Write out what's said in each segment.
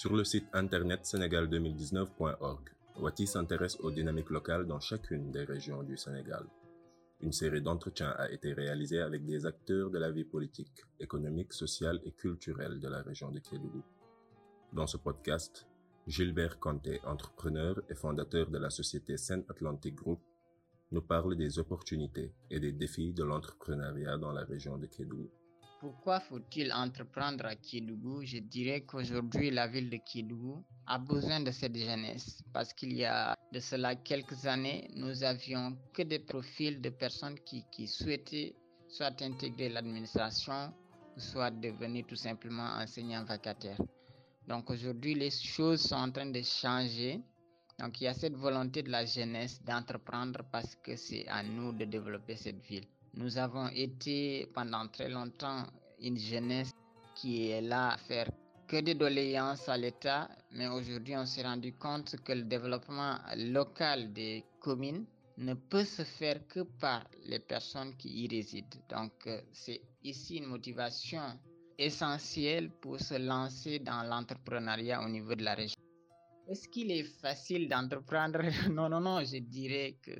Sur le site internet sénégal2019.org, Wati s'intéresse aux dynamiques locales dans chacune des régions du Sénégal. Une série d'entretiens a été réalisée avec des acteurs de la vie politique, économique, sociale et culturelle de la région de Kédougou. Dans ce podcast, Gilbert Conté, entrepreneur et fondateur de la société Seine Atlantic Group, nous parle des opportunités et des défis de l'entrepreneuriat dans la région de Kédougou. Pourquoi faut-il entreprendre à Kédougou? Je dirais qu'aujourd'hui, la ville de Kédougou a besoin de cette jeunesse parce qu'il y a de cela quelques années, nous avions que des profils de personnes qui, qui souhaitaient soit intégrer l'administration, soit devenir tout simplement enseignants vacataires. Donc aujourd'hui, les choses sont en train de changer. Donc il y a cette volonté de la jeunesse d'entreprendre parce que c'est à nous de développer cette ville. Nous avons été pendant très longtemps une jeunesse qui est là à faire que des doléances à l'État, mais aujourd'hui on s'est rendu compte que le développement local des communes ne peut se faire que par les personnes qui y résident. Donc euh, c'est ici une motivation essentielle pour se lancer dans l'entrepreneuriat au niveau de la région. Est-ce qu'il est facile d'entreprendre? Non, non, non, je dirais que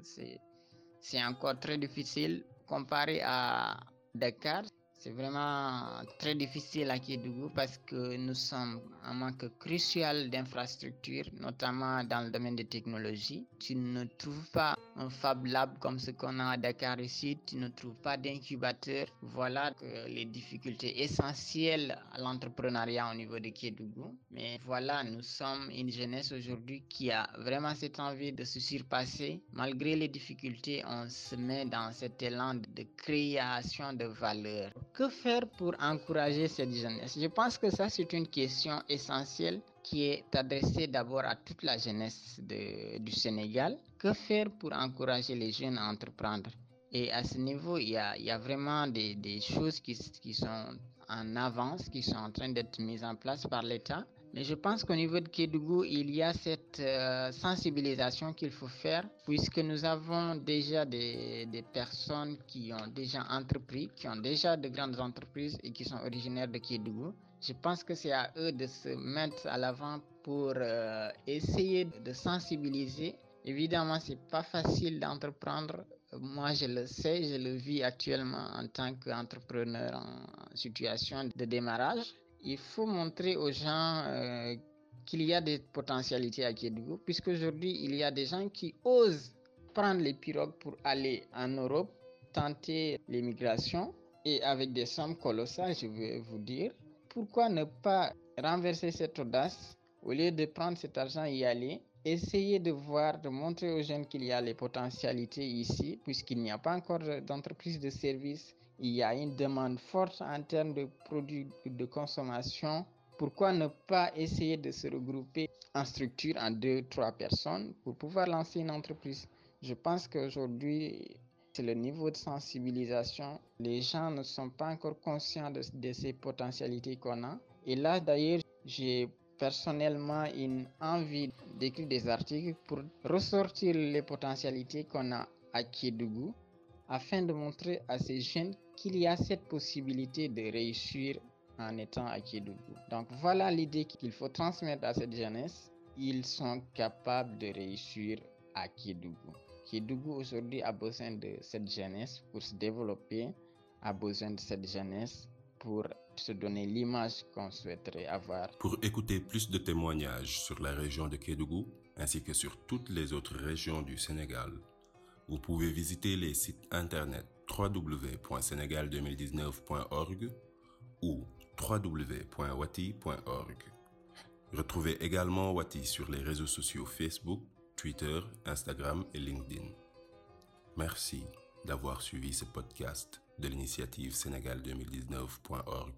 c'est encore très difficile comparé à Dakar, c'est vraiment très difficile à Kédougou parce que nous sommes un manque crucial d'infrastructures, notamment dans le domaine des technologies. Tu ne trouves pas un Fab Lab comme ce qu'on a à Dakar ici, tu ne trouves pas d'incubateur. Voilà les difficultés essentielles à l'entrepreneuriat au niveau de Kédougou. Mais voilà, nous sommes une jeunesse aujourd'hui qui a vraiment cette envie de se surpasser. Malgré les difficultés, on se met dans cet élan de création de valeur. Que faire pour encourager cette jeunesse? Je pense que ça, c'est une question essentielle qui est adressée d'abord à toute la jeunesse du Sénégal. Que faire pour encourager les jeunes à entreprendre? Et à ce niveau, il y a, vraiment des, choses qui sont en avance, qui sont en train d'être mises en place par l'État. Mais je pense qu'au niveau de Kédougou, il y a cette euh, sensibilisation qu'il faut faire, puisque nous avons déjà des, des, personnes qui ont déjà entrepris, qui ont déjà de grandes entreprises et qui sont originaires de Kédougou. Je pense que c'est à eux de se mettre à l'avant pour euh, essayer de sensibiliser. Évidemment, c'est pas facile d'entreprendre. Moi, je le sais, je le vis actuellement en tant qu'entrepreneur en situation de démarrage il faut montrer aux gens euh, qu'il y a des potentialités à Kédougou, puisqu'aujourd'hui, il y a des gens qui osent prendre les pirogues pour aller en Europe, tenter l'immigration, et avec des sommes colossales, je vais vous dire. Pourquoi ne pas renverser cette audace? Au lieu de prendre cet argent et y aller Essayer de voir, de montrer aux jeunes qu'il y a les potentialités ici, puisqu'il n'y a pas encore d'entreprise de services il y a une demande forte en termes de produits de consommation. Pourquoi ne pas essayer de se regrouper en structure en deux, trois personnes pour pouvoir lancer une entreprise? Je pense qu'aujourd'hui, c'est le niveau de sensibilisation. Les gens ne sont pas encore conscients de, de ces potentialités qu'on a. Et là, d'ailleurs, j'ai personnellement une envie d'écrire des articles pour ressortir les potentialités qu'on a à Kédougou afin de montrer à ces jeunes qu'il y a cette possibilité de réussir en étant à Kédougou. Donc voilà l'idée qu'il faut transmettre à cette jeunesse. Ils sont capables de réussir à Kédougou. Kédougou aujourd'hui a besoin de cette jeunesse pour se développer, a besoin de cette jeunesse pour se donner l'image qu'on souhaiterait avoir. Pour écouter plus de témoignages sur la région de Kédougou ainsi que sur toutes les autres régions du Sénégal, vous pouvez visiter les sites internet www.senegal2019.org ou www.wati.org. Retrouvez également Wati sur les réseaux sociaux Facebook, Twitter, Instagram et LinkedIn. Merci d'avoir suivi ce podcast de l'initiative Sénégal2019.org.